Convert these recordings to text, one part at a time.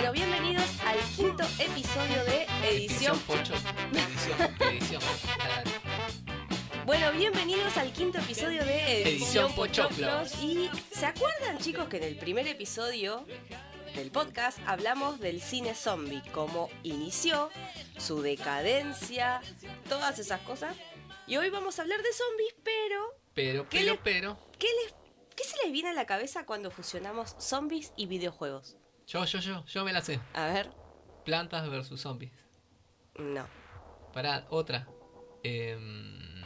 Bueno, bienvenidos al quinto episodio de Edición. Pocho. Edición, edición. Bueno, bienvenidos al quinto episodio de Edición Edición Pochoclos. Y ¿se acuerdan, chicos, que en el primer episodio del podcast hablamos del cine zombie, cómo inició, su decadencia, todas esas cosas? Y hoy vamos a hablar de zombies, pero Pero, ¿Qué pero, le- pero. ¿qué, les, ¿qué se les viene a la cabeza cuando fusionamos zombies y videojuegos? Yo, yo, yo, yo me la sé. A ver, Plantas versus zombies. no. Pará, otra. Em,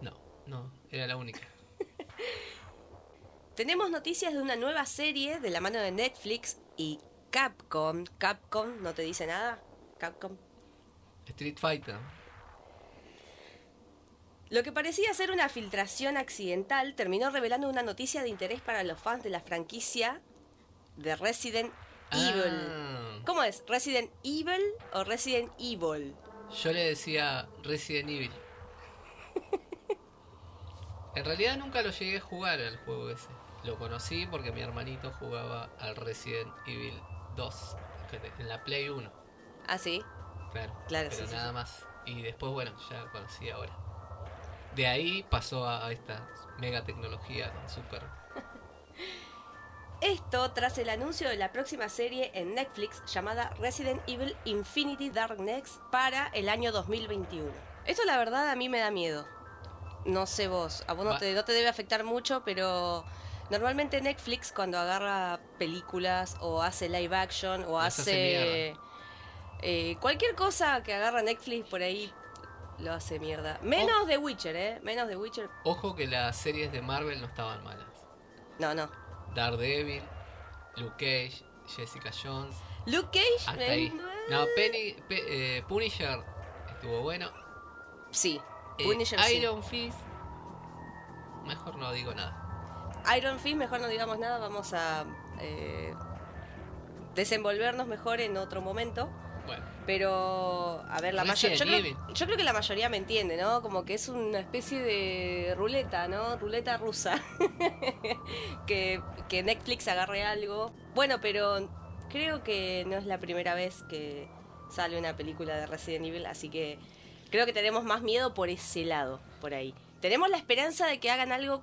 no, no, era la única. Tenemos noticias de una nueva serie de la mano de Netflix y Capcom. Capcom, ¿no te dice nada? Capcom. Street Fighter. Lo que parecía ser una filtración accidental terminó revelando una noticia de interés para los fans de la franquicia de Resident Evil. Ah, ¿Cómo es? ¿Resident Evil o Resident Evil? yo le decía Resident Evil. En realidad nunca lo llegué a jugar al juego ese. Lo conocí porque mi hermanito jugaba al Resident Evil 2 en la Play 1. Ah, sí. Claro, Claro, pero sí, nada sí. más. Y después, bueno, ya conocí ahora. De ahí pasó a, a esta mega tecnología super. Esto tras el anuncio de la próxima serie en Netflix llamada Resident Evil Infinity Darkness para el año 2021. Esto la verdad a mí me da miedo. No sé vos, a vos no te, no te debe afectar mucho, pero normalmente Netflix cuando agarra películas o hace live action o hace hace eh, cualquier cosa que agarra Netflix por ahí lo hace mierda. Menos de Witcher, ¿eh? Menos de Witcher. Ojo que las series de Marvel no estaban malas. No, no. Daredevil, Luke Cage, Jessica Jones. Luke Cage. Hasta ahí. No, Penny, Pe- eh, Punisher estuvo bueno. Sí. Eh, Punisher sí. Iron Fist. Mejor no digo nada. Iron Fist, mejor no digamos nada, vamos a eh, desenvolvernos mejor en otro momento. Pero, a ver, la mayoría. Creo- yo creo que la mayoría me entiende, ¿no? Como que es una especie de ruleta, ¿no? Ruleta rusa. que, que Netflix agarre algo. Bueno, pero creo que no es la primera vez que sale una película de Resident Evil, así que creo que tenemos más miedo por ese lado, por ahí. Tenemos la esperanza de que hagan algo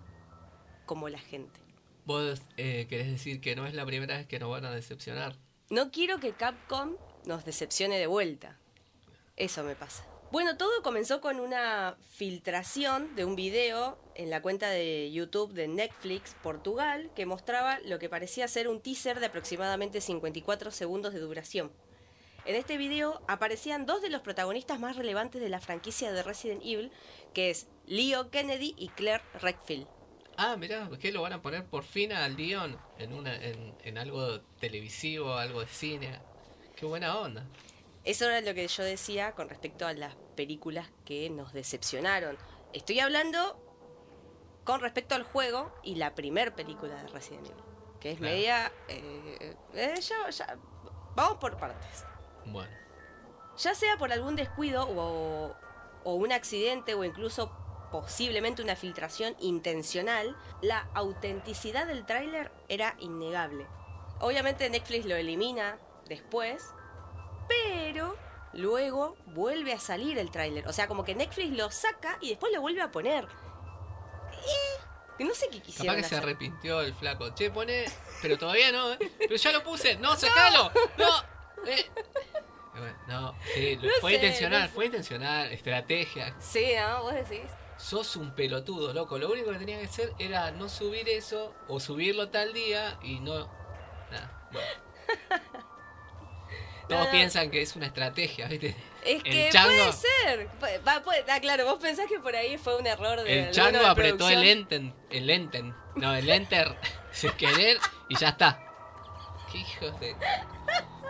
como la gente. vos eh, querés decir que no es la primera vez que nos van a decepcionar. No quiero que Capcom nos decepcione de vuelta. Eso me pasa. Bueno, todo comenzó con una filtración de un video en la cuenta de YouTube de Netflix Portugal que mostraba lo que parecía ser un teaser de aproximadamente 54 segundos de duración. En este video aparecían dos de los protagonistas más relevantes de la franquicia de Resident Evil, que es Leo Kennedy y Claire Redfield. Ah, mirá, ¿qué lo van a poner por fin al Leon en, una, en algo televisivo, algo de cine? Qué buena onda. Eso era lo que yo decía con respecto a las películas que nos decepcionaron. Estoy hablando con respecto al juego y la primer película de Resident Evil, que es Claro. media... eh, eh, ya- ya- vamos por partes. Bueno, Ya sea por algún descuido o, o un accidente o incluso posiblemente una filtración intencional, la autenticidad del tráiler era innegable. Obviamente Netflix lo elimina después, pero luego vuelve a salir el tráiler. O sea, como que Netflix lo saca y después lo vuelve a poner. Eh, no sé qué capaz quisieron que se arrepintió el flaco. Che, pone. Pero todavía no, ¿eh? Pero ya lo puse. No, sacalo. No. Eh. Y No, sí, lo- No fue sé, intencional, no sé. fue intencional. Estrategia. Sí, ¿no? Vos decís. Sos un pelotudo, loco. Lo único que tenía que hacer era no subir eso o subirlo tal día y no. Nada. Todos No. piensan que es una estrategia, ¿viste? Es El que chango- puede ser. Pu- va, puede- ah, claro, vos pensás que por ahí fue un error de. El chango de apretó el enter, el enter, no, el enter sin querer y ya está. Qué hijos de...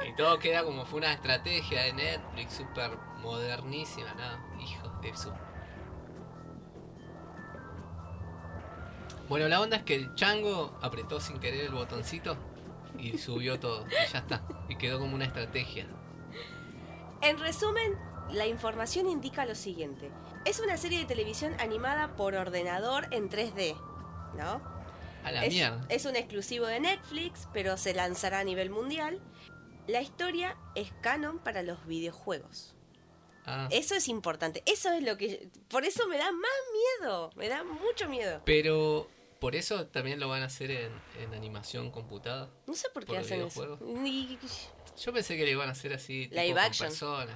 Y todo queda como fue una estrategia de Netflix súper modernísima, nada, hijos de su... Bueno, la onda es que el chango apretó sin querer el botoncito y subió todo, y ya está. Y quedó como una estrategia. En resumen, la información indica lo siguiente. Es una serie de televisión animada por ordenador en 3D, ¿no? A la es, mierda. es un exclusivo de Netflix, pero se lanzará a nivel mundial. La historia es canon para los videojuegos. Ah. Eso es importante. Eso es lo que. Por eso me da más miedo. Me da mucho miedo. Pero por eso también lo van a hacer en, en animación computada. No sé por qué ¿Por hacen eso. Ni- Yo pensé que le iban a hacer así tipo Live con action. personas.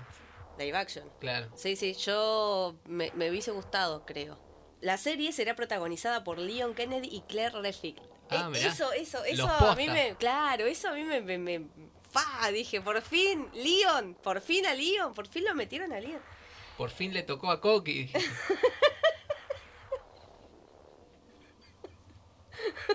Live action. Claro. Sí, sí, yo me, me hubiese gustado, creo. La serie será protagonizada por Leon Kennedy y Claire Redfield. Ah, Eh, eso, eso, eso Los a mí posta. me. Claro, eso a mí me. me, me- ¡Fa! Dije, por fin, Leon, por fin a Leon, por fin lo metieron a Leon. Por fin le tocó a Coqui.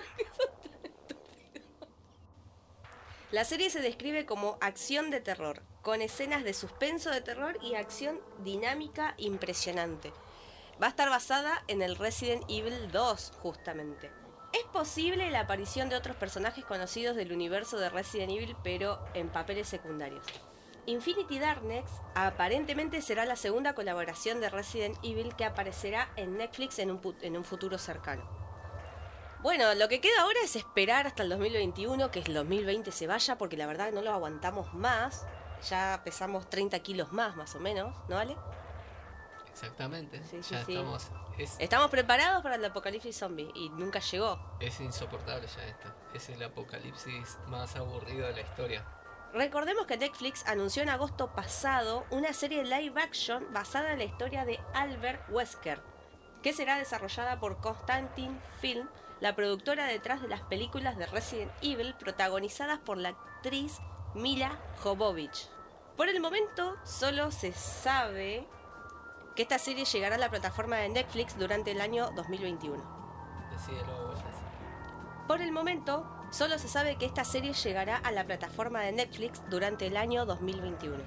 La serie se describe como acción de terror, con escenas de suspenso de terror y acción dinámica impresionante. Va a estar basada en el Resident Evil 2, justamente. Es posible la aparición de otros personajes conocidos del universo de Resident Evil, pero en papeles secundarios. Infinity Darkness aparentemente será la segunda colaboración de Resident Evil que aparecerá en Netflix en un, en un futuro cercano. Bueno, lo que queda ahora es esperar hasta el 2021, que el 2020 se vaya, porque la verdad no lo aguantamos más. Ya pesamos 30 kilos más, más o menos, ¿no vale? Exactamente. Sí, ya sí. estamos. Es, Estamos preparados para el apocalipsis zombie y nunca llegó. es insoportable ya esto. Es el apocalipsis más aburrido de la historia. Recordemos que Netflix anunció en agosto pasado una serie live action basada en la historia de Albert Wesker, que será desarrollada por Constantin Film, la productora detrás de las películas de Resident Evil protagonizadas por la actriz Mila Jovovich. Por el momento, solo se sabe que esta serie llegará a la plataforma de Netflix durante el año 2021. Decídelo vos. Jessy. Por el momento, solo se sabe que esta serie llegará a la plataforma de Netflix durante el año 2021.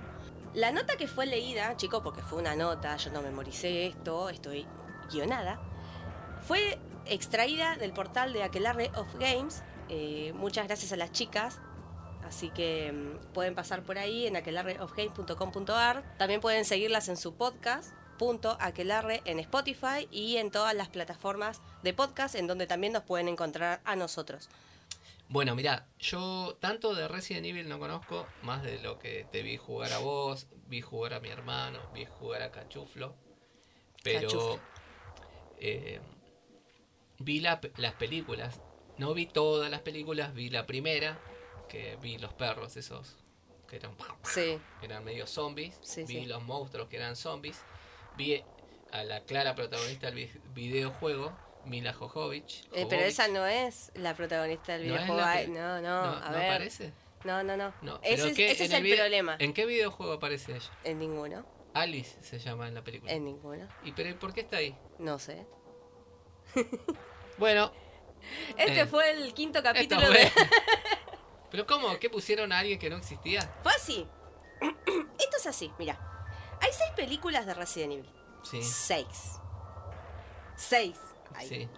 La nota que fue leída, chicos, porque fue una nota, yo no memoricé esto, estoy guionada, fue extraída del portal de Aquelarre of Games. eh, muchas gracias a las chicas. Así que mm, pueden pasar por ahí en aquelarreofgames.com.ar. También pueden seguirlas en su podcast, punto aquelarre en Spotify y en todas las plataformas de podcast en donde también nos pueden encontrar a nosotros. Bueno, mira, yo tanto de Resident Evil no conozco, más de lo que te vi jugar a vos, vi jugar a mi hermano, vi jugar a Cachuflo, pero Cachuflo. eh, vi la las películas, no vi todas las películas, vi la primera, que vi los perros esos, que eran, Sí, eran medio zombies, Sí, vi sí. los monstruos que eran zombies, vi a la clara protagonista del vi- videojuego, Mila Jovovich. Eh, pero esa no es la protagonista del ¿No es videojuego. no, no, no, a ¿no ver. aparece? No, no, no. No, ese es, el, problema. ¿En qué videojuego aparece ella? En ninguno. Alice se llama en la película. En ninguno. ¿Y pero ¿y por qué está ahí? No sé. Bueno, Este Eh, fue el quinto capítulo fue- de. ¿Pero cómo? ¿Qué pusieron a alguien que no existía? Fue así. Esto es así, mira. Hay seis películas de Resident Evil. Sí, Seis. Seis. Hay. sí.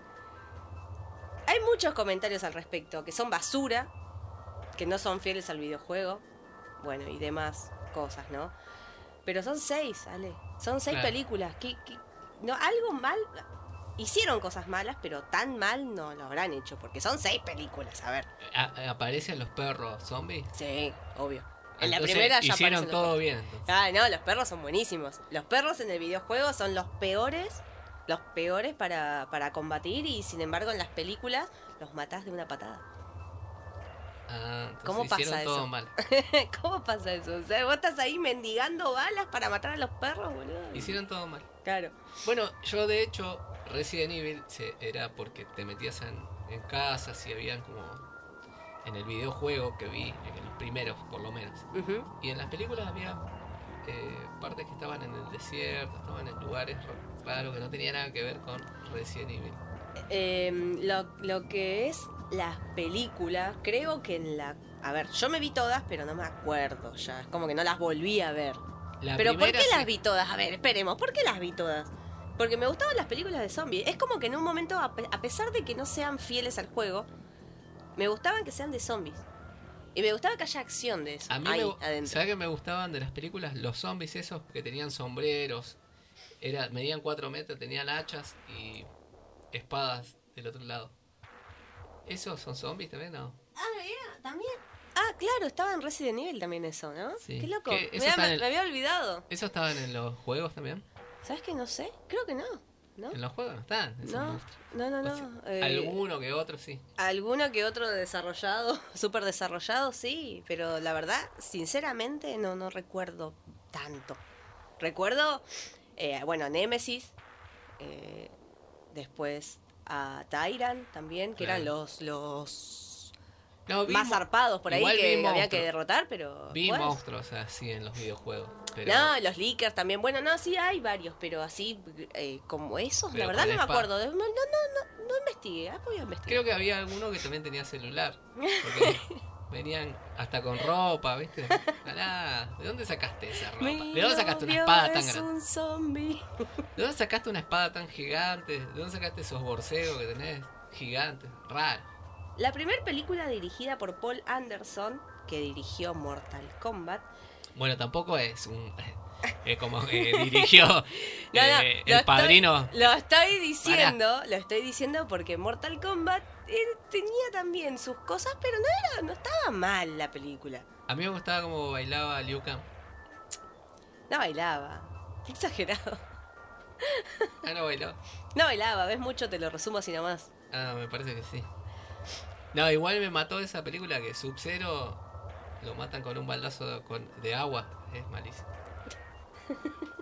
Hay muchos comentarios al respecto que son basura, que no son fieles al videojuego, bueno, y demás cosas, ¿no? Pero son seis, Ale. Son seis Claro. películas. ¿Qué, qué- No, algo mal. Hicieron cosas malas, pero tan mal no lo habrán hecho, porque son seis películas, a ver. A- ¿Aparecen los perros zombies? Sí, obvio. En la primera ya hicieron todo bien. entonces. Ah, no, los perros son buenísimos. Los perros en el videojuego son los peores, los peores para, para combatir y sin embargo en las películas los matás de una patada. Ah, ¿Cómo pasa todo eso? mal. ¿Cómo pasa eso? O sea, vos estás ahí mendigando balas para matar a los perros, boludo. Hicieron todo mal. Claro. Bueno, yo de hecho, Resident Evil se- era porque te metías en, en casas y habían como. En el videojuego que vi, en el primero por lo menos. Y en las películas había eh, partes que estaban en el desierto, estaban en lugares raros que no tenían nada que ver con Resident Evil. Eh, lo, lo que es las películas, creo que en la... A ver, yo me vi todas, pero no me acuerdo ya. Es como que no las volví a ver. La Pero ¿por qué las vi todas? A ver, esperemos, ¿por qué las vi todas? Porque me gustaban las películas de zombies. Es como que en un momento, a, pe- a pesar de que no sean fieles al juego, me gustaban que sean de zombies. Y me gustaba que haya acción de eso. A mí ahí, me, gu- adentro. ¿sabes qué me gustaban de las películas? Los zombies esos que tenían sombreros, era, medían 4 metros, tenían hachas y espadas del otro lado. ¿Esos son zombies también? No. Ah, era, también. Ah, claro, estaba en Resident Evil también eso, ¿no? Sí. Qué loco. ¿Qué? ¿Eso Mirá, está me, en el- me había olvidado. ¿Esos estaban en los juegos también? ¿Sabes que no sé? Creo que no. ¿No? En los juegos no esos No, no, no, O no. sea, Eh, Alguno que otro sí. Alguno que otro desarrollado, súper desarrollado, sí, pero la verdad, sinceramente, no, no recuerdo tanto. Recuerdo, eh, bueno, Nemesis, eh, después a Tyrant también, que eran los, los No, más zarpados por ahí que había monstruos. que derrotar, pero... Vi después- monstruos así en los videojuegos. Pero No, los leakers también. Bueno, no, sí hay varios, pero así eh, como esos, Pero la verdad no me acuerdo. No, no, no, no, investigué. Ah, voy a investigar. creo que había alguno que también tenía celular. Porque venían hasta con ropa, ¿viste? Alá, ¿de dónde sacaste esa ropa? ¿De dónde sacaste una espada tan grande? un zombie. ¿De dónde sacaste una espada tan gigante? ¿De dónde sacaste esos borseos que tenés gigantes? Raro. La primera película dirigida por Paul Anderson, que dirigió Mortal Kombat. Bueno, tampoco es un. Es como que dirigió No, no, eh, lo el padrino. Estoy, lo estoy diciendo, lo estoy diciendo porque Mortal Kombat eh, tenía también sus cosas, pero no era, no estaba mal la película. A mí me gustaba como bailaba Liu Kang. No bailaba. Qué exagerado. Ah, no bailó. No bailaba, ves mucho, te lo resumo así nomás. Ah, me parece que sí. No, igual me mató esa película que Sub-Zero lo matan con un baldazo de agua. Es malísimo.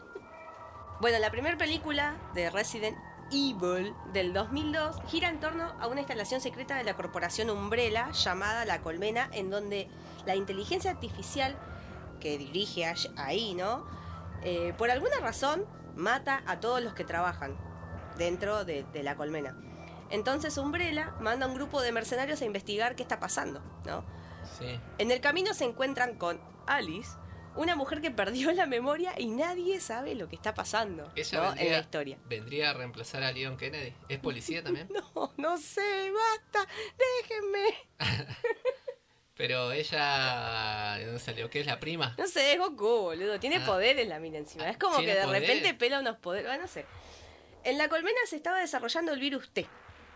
Bueno, la primera película de Resident Evil del 2002 gira en torno a una instalación secreta de la corporación Umbrella llamada La Colmena, en donde la inteligencia artificial que dirige ahí, ¿no? Eh, por alguna razón mata a todos los que trabajan dentro de, de la colmena. Entonces Umbrella manda a un grupo de mercenarios a investigar qué está pasando, ¿no? Sí. En el camino se encuentran con Alice, una mujer que perdió la memoria y nadie sabe lo que está pasando Ella ¿no? vendría, en la historia. vendría a reemplazar a Leon Kennedy. ¿Es policía también? No, no sé, basta, déjenme. Pero ella. ¿De dónde salió? ¿Qué es la prima? No sé, es Goku, boludo. Tiene Ah. poderes la mina encima. Es como que ¿Tiene de repente pela unos poderes. Ah, no sé. En la colmena se estaba desarrollando el virus T,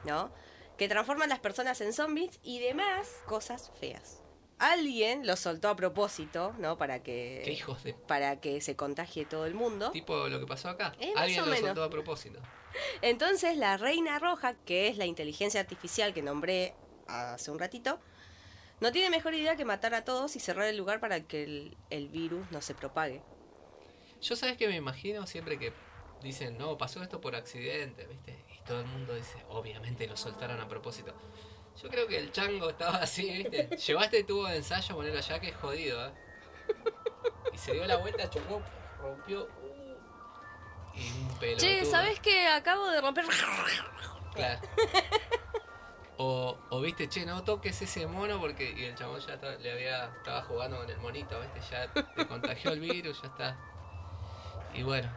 ¿no? Que transforma a las personas en zombies y demás cosas feas. Alguien lo soltó a propósito, ¿no? Para que. ¿Qué hijos de. Para que se contagie todo el mundo. Tipo lo que pasó acá? Eh, Alguien lo menos. soltó a propósito. Entonces la reina roja, que es la inteligencia artificial que nombré hace un ratito, no tiene mejor idea que matar a todos y cerrar el lugar para que el, el virus no se propague. Yo sabes que me imagino siempre que dicen, no, pasó esto por accidente, ¿viste? Todo el mundo dice, obviamente lo soltaron a propósito. Yo creo que el chango estaba así, ¿viste? Llevó este tubo de ensayo, ponerlo allá, que es jodido, ¿eh? Y se dio la vuelta, chocó, rompió. uh, y un pelotudo. Che, ¿sabes que acabo de romper? Claro. O, o viste, che, no toques ese mono porque y el chabón ya le había, estaba jugando con el monito, viste, ya te contagió el virus, ya está. Y bueno,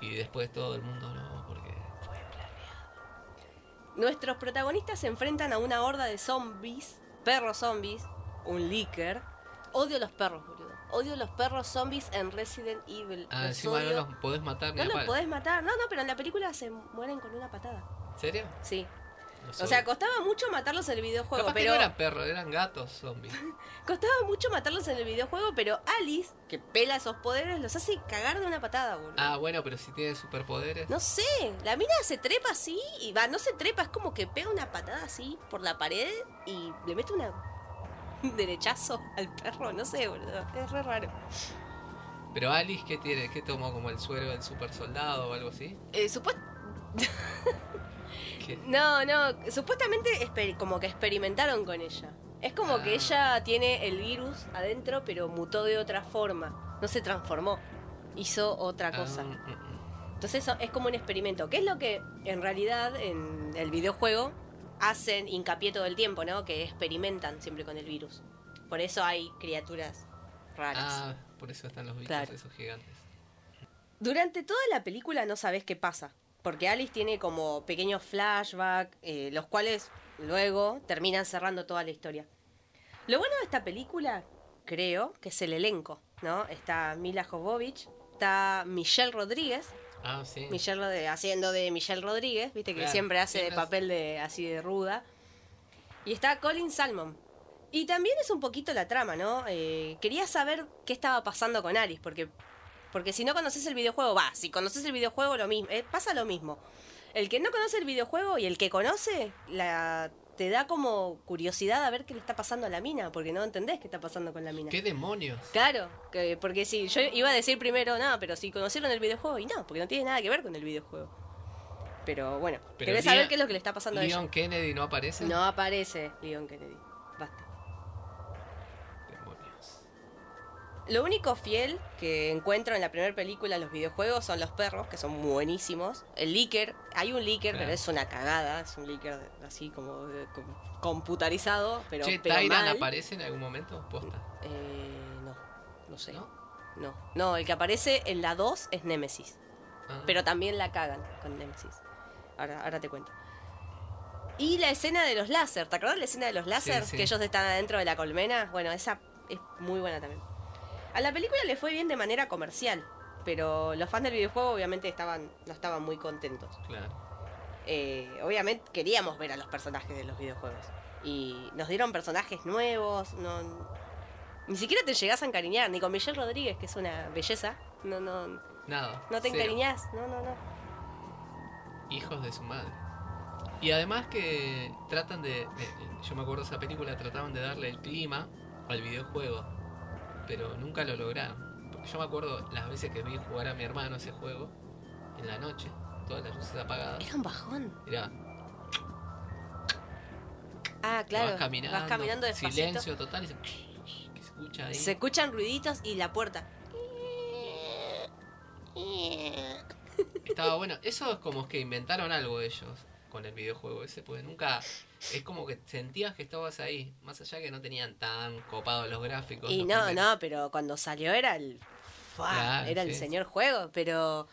y después todo el mundo no, porque. Nuestros protagonistas se enfrentan a una horda de zombies, perros zombies, un leaker. Odio los perros, boludo. Odio los perros zombies en Resident Evil. Ah, Los encima no los podés matar No los podés matar. No, no, pero en la película se mueren con una patada. ¿En serio? Sí. Los O sea, costaba mucho matarlos en el videojuego, Capaz que pero no eran perros, eran gatos zombies. costaba mucho matarlos en el videojuego, pero Alice, que pela esos poderes, los hace cagar de una patada, boludo. Ah, bueno, pero si tienen superpoderes. No sé, la mina se trepa así y va, no se trepa, es como que pega una patada así por la pared y le mete una un derechazo al perro, no sé, boludo, es re raro. Pero Alice, ¿qué tiene? ¿Qué tomó como el suero del super soldado o algo así? Eh, supuest- No, no, supuestamente como que experimentaron con ella. Es como Ah. que ella tiene el virus adentro, pero mutó de otra forma. No se transformó. Hizo otra cosa. Ah, mm, mm. Entonces eso es como un experimento. ¿Qué es lo que en realidad en el videojuego hacen hincapié todo el tiempo, ¿no? Que experimentan siempre con el virus. Por eso hay criaturas raras. Ah, por eso están los bichos Claro. esos gigantes. Durante toda la película no sabes qué pasa. Porque Alice tiene como pequeños flashbacks, eh, los cuales luego terminan cerrando toda la historia. Lo bueno de esta película, creo, que es el elenco, ¿no? Está Mila Jovovich, está Michelle Rodríguez, Ah, sí. Michelle haciendo de Michelle Rodríguez, viste que Claro, siempre hace de papel de así de ruda. Y está Colin Salmon. Y también es un poquito la trama, ¿no? Eh, quería saber qué estaba pasando con Aris, porque, porque si no conoces el videojuego, va, si conoces el videojuego, lo mismo, eh, pasa lo mismo. El que no conoce el videojuego y el que conoce, la, te da como curiosidad a ver qué le está pasando a la mina, porque no entendés qué está pasando con la mina. ¿Qué demonios? Claro, que, porque si yo iba a decir primero, no, pero si conocieron el videojuego, y no, porque no tiene nada que ver con el videojuego. Pero bueno, Pero querés Leon- saber qué es lo que le está pasando a Leon ella. Kennedy no aparece. No aparece Leon Kennedy. Basta. Lo único fiel que encuentro en la primera película en los videojuegos son los perros, que son buenísimos. El leaker, hay un leaker, Claro. pero es una cagada. Es un leaker de- así como de- com- computarizado, pero, che, pero ¿Tyran mal. aparece en algún momento? Posta. Eh, no, no sé. ¿No? No, no, el que aparece en la 2 es Nemesis. Ah. Pero también la cagan con Nemesis. Ahora, ahora te cuento. Y la escena de los láser, ¿te acordás la escena de los láser? sí. Que ellos están adentro de la colmena. Bueno, esa es muy buena también. A la película le fue bien de manera comercial, pero los fans del videojuego obviamente estaban, no estaban muy contentos. Claro. Eh, obviamente queríamos ver a los personajes de los videojuegos. Y nos dieron personajes nuevos, no, ni siquiera te llegás a encariñar, ni con Michelle Rodríguez, que es una belleza. No, no, Nada. no te cero. encariñás, no, no, no. Hijos de su madre. Y además que tratan de, de- Yo me acuerdo de esa película, trataban de darle el clima al videojuego. Pero nunca lo lograron. Porque yo me acuerdo las veces que vi jugar a mi hermano ese juego. En la noche. Todas las luces apagadas. Era un bajón. Era, Ah, claro. vas caminando. Vas caminando despacito. Silencio total. Y se, que se escucha ahí. Se escuchan ruiditos y la puerta. Estaba bueno. Eso es como que inventaron algo ellos con el videojuego ese, porque nunca. Es como que sentías que estabas ahí, más allá que no tenían tan copados los gráficos. Y los no, primeros. no, pero cuando salió era el. ¡fua! Claro, era el señor juego, pero.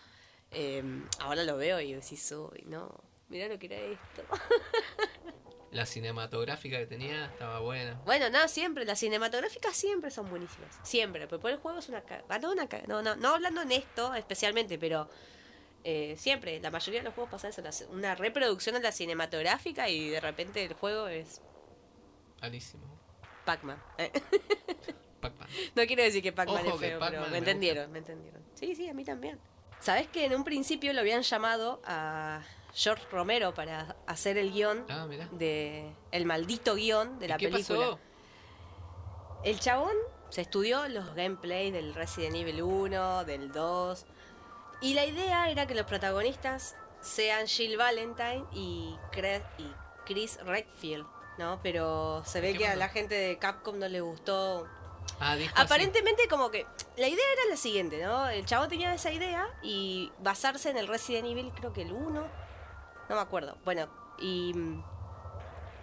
eh, ahora lo veo y decís, uy, no. Mirá lo que era esto. La cinematográfica que tenía estaba buena. Bueno, no, siempre. Las cinematográficas siempre son buenísimas. Siempre. Pero por el juego es una cagada. No, no, no, no hablando en esto especialmente, pero. Eh, siempre, la mayoría de los juegos pasa eso, una reproducción de la cinematográfica y de repente el juego es Malísimo. Pac-Man. Eh, Pac-Man. No quiero decir que Pac-Man es feo, pero me me entendieron, me entendieron. Sí, sí, a mí también. ¿Sabes que en un principio lo habían llamado a George Romero para hacer el guion Ah, de el maldito guion de ¿Y la qué película? pasó? El chabón se estudió los gameplays del Resident Evil 1, del 2. Y la idea era que los protagonistas sean Jill Valentine y, Cre- y Chris Redfield, ¿no? Pero se ve ¿Qué que a la gente de Capcom no le gustó. Ah, así. Aparentemente como que la idea era la siguiente, ¿no? El chabón tenía esa idea y basarse en el Resident Evil, creo que el 1, no me acuerdo. Bueno, y,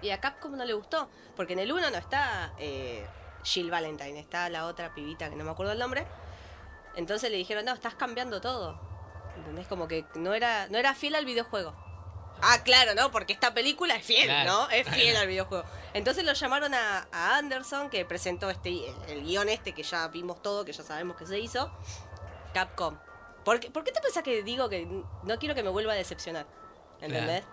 y a Capcom no le gustó, porque en el 1 no está eh, Jill Valentine, está la otra pibita que no me acuerdo el nombre. Entonces le dijeron, no, estás cambiando todo. ¿Entendés? Como que no era, no era fiel al videojuego. Ah, claro, ¿no? Porque esta película es fiel, Claro. ¿no? Es fiel al videojuego. Entonces lo llamaron a, a Anderson, que presentó este el, guion este que ya vimos todo, que ya sabemos que se hizo. Capcom. ¿Por qué, por qué te pensás que digo que no quiero que me vuelva a decepcionar? ¿Entendés?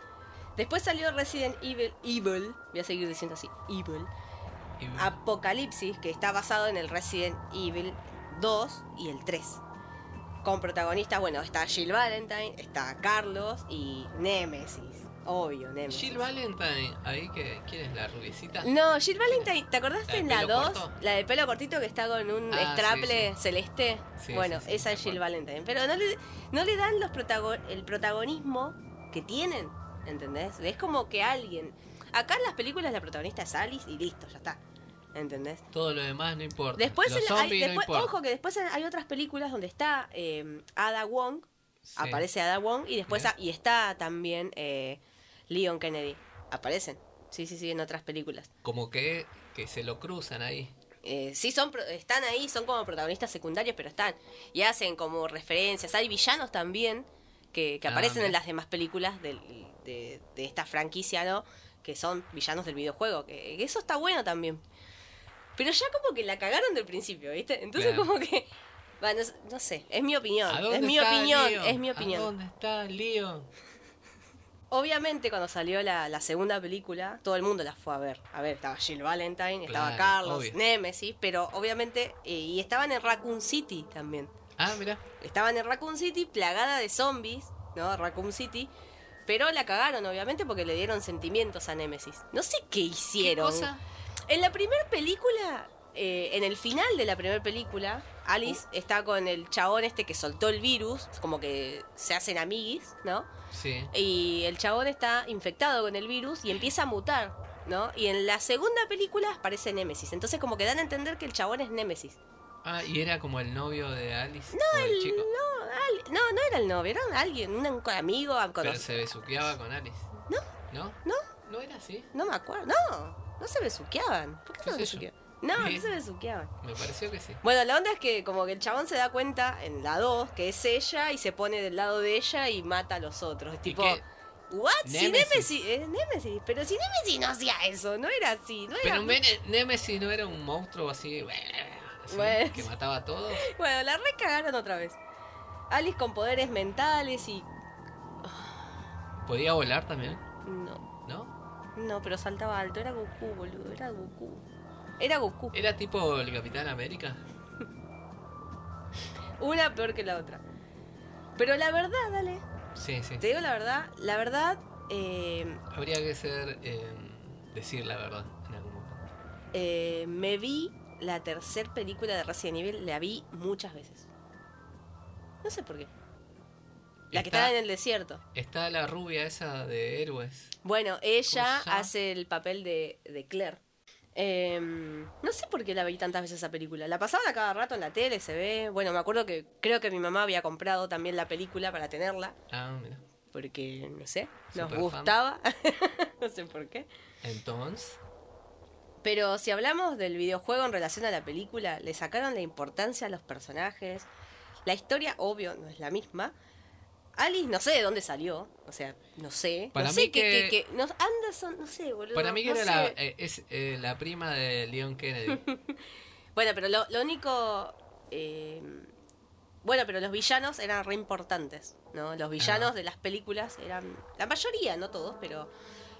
Después salió Resident Evil, Evil, voy a seguir diciendo así, Evil, Apocalipsis, que está basado en el Resident Evil 2 y el 3. Con protagonistas, bueno, está Jill Valentine, está Carlos y Nemesis. Obvio, Nemesis. Jill Valentine, ahí que. ¿Quién es la rubiecita? No, Jill Valentine, ¿te acordaste ¿La de en la pelo 2? corto? La de pelo cortito que está con un Ah, straple sí, celeste. Sí, bueno, esa es Jill. Valentine. Pero no le, no le dan los protago- el protagonismo que tienen, ¿entendés? Es como que alguien... Acá en las películas la protagonista es Alice y listo, ya está. ¿Entendés? Todo lo demás no importa. Después, Los hay- no importa. ojo que después hay otras películas donde está eh, Ada Wong, Sí. aparece Ada Wong, y después y está también eh, Leon Kennedy. Aparecen. Sí, sí, sí, en otras películas. Como que, que se lo cruzan ahí. Eh, sí, son, están ahí, son como protagonistas secundarios, pero están. Y hacen como referencias. Hay villanos también que, que Ah, aparecen en las demás películas de, de esta franquicia, ¿no? Que son villanos del videojuego. Que, que eso está bueno también. Pero ya como que la cagaron del principio, ¿viste? Entonces Claro. como que... Bueno, no sé, es mi opinión. ¿A dónde Es mi está opinión, Leon? es mi ¿A opinión. dónde está Leon? Obviamente, cuando salió la, la segunda película, todo el mundo la fue a ver. A ver, estaba Jill Valentine, estaba Carlos, obvio. Nemesis, pero obviamente. eh, y estaban en Raccoon City también. Ah, mira. Estaban en Raccoon City, plagada de zombies, ¿no? Raccoon City. Pero la cagaron, obviamente, porque le dieron sentimientos a Nemesis. No sé qué hicieron. cosa? En la primera película, eh, en el final de la primera película, Alice Uh. está con el chabón este que soltó el virus, como que se hacen amiguis, ¿no? Sí. Y el chabón está infectado con el virus y empieza a mutar, ¿no? Y en la segunda película aparece Nemesis. Entonces como que dan a entender que el chabón es Nemesis. Ah, y era como el novio de Alice. No, el chico. No, al- no, no era el novio, era alguien, un, amigo, a Pero se besuqueaba con Alice. No. ¿No? No. ¿No era así? No me acuerdo, no, no se besuqueaban. ¿Por qué, ¿Qué no se besuqueaban? No, no se besuqueaban. Me pareció que sí. Bueno, la onda es que como que el chabón se da cuenta en la 2 que es ella y se pone del lado de ella y mata a los otros. Es tipo, qué? ¿what? Si Nemesis. Nemesis, es Nemesis, pero si Nemesis no hacía eso, no era así, no era... Pero Nemesis no era un monstruo así, así, Bueno. que mataba a todos. Bueno, la recagaron otra vez. Alice con poderes mentales y... ¿Podía volar también? No, ¿No? No, pero saltaba alto, era Goku, boludo, era Goku. Era Goku. ¿Era tipo el Capitán América? Una peor que la otra. Pero la verdad, dale, Sí, sí. te digo la verdad, la verdad... Eh, Habría que ser. eh, decir la verdad en algún momento. Eh, me vi la tercera película de Resident Evil, la vi muchas veces. No sé por qué. La que Está- está en el desierto. Está la rubia esa de héroes. Bueno, ella hace el papel de, de Claire. Eh, no sé por qué la vi tantas veces esa película. La pasaban a cada rato en la tele, se ve. Bueno, me acuerdo que creo que mi mamá había comprado también la película para tenerla. Ah, mira. Porque, no sé, nos gustaba. no sé por qué. Entonces. Pero si hablamos del videojuego en relación a la película, le sacaron la importancia a los personajes. La historia, obvio, no es la misma. Alice, no sé de dónde salió. O sea, no sé. Para no sé mí qué, que- qué- no, Anderson, no sé, boludo. Para mí que no era la, sé. eh, es eh, la prima de Leon Kennedy. Bueno, pero lo, lo único. eh, bueno, pero los villanos eran re importantes, ¿no? Los villanos Ah. de las películas eran. La mayoría, no todos, pero.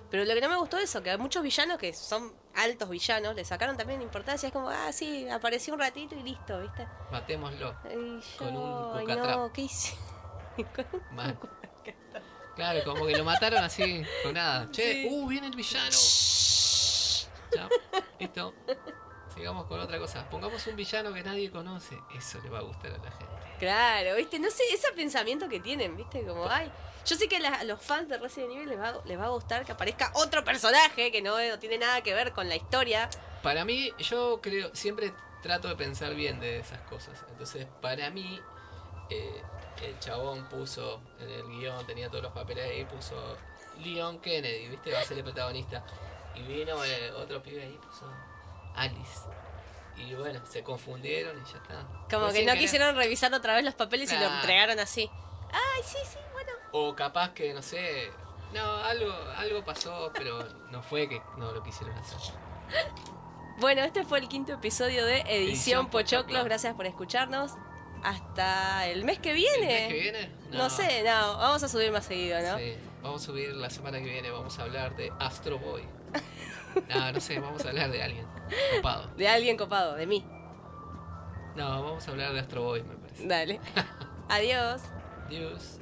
Pero lo que no me gustó es eso, que hay muchos villanos que son altos villanos, le sacaron también importancia. Es como, ah, sí, apareció un ratito y listo, ¿viste? Matémoslo. Ay, Con un cucatrap. no, ¿qué hice? Mal. Claro, como que lo mataron así, con nada. Che, Sí. uh, viene el villano. Ya, listo. Sigamos con otra cosa. Pongamos un villano que nadie conoce. Eso le va a gustar a la gente. Claro, ¿viste? No sé, ese pensamiento que tienen, ¿viste? Como, ay, yo sé que a, la- a los fans de Resident Evil les va, les va a gustar que aparezca otro personaje que no, no tiene nada que ver con la historia. Para mí, yo creo, siempre trato de pensar bien de esas cosas. Entonces, para mí, eh, el chabón puso en el guion, tenía todos los papeles ahí, puso Leon Kennedy, ¿viste? Va a ser el protagonista. Y vino eh, otro pibe ahí, puso Alice. Y bueno, se confundieron y ya está. Como que no quisieron revisar otra vez los papeles y lo entregaron así. Ay, sí, sí, bueno. O capaz que, no sé, no, algo, algo pasó, pero no fue que no lo quisieron hacer. Bueno, este fue el quinto episodio de Edición, Edición Pochoclos. Pochoclo. Gracias por escucharnos. Hasta el mes que ¿El viene. mes que viene? No. sé, no, vamos a subir más seguido, ¿no? Sí, vamos a subir la semana que viene, vamos a hablar de Astro Boy. No, no sé, vamos a hablar de alguien copado. De alguien copado, de mí. No, vamos a hablar de Astro Boy, me parece. Dale. Adiós. Adiós.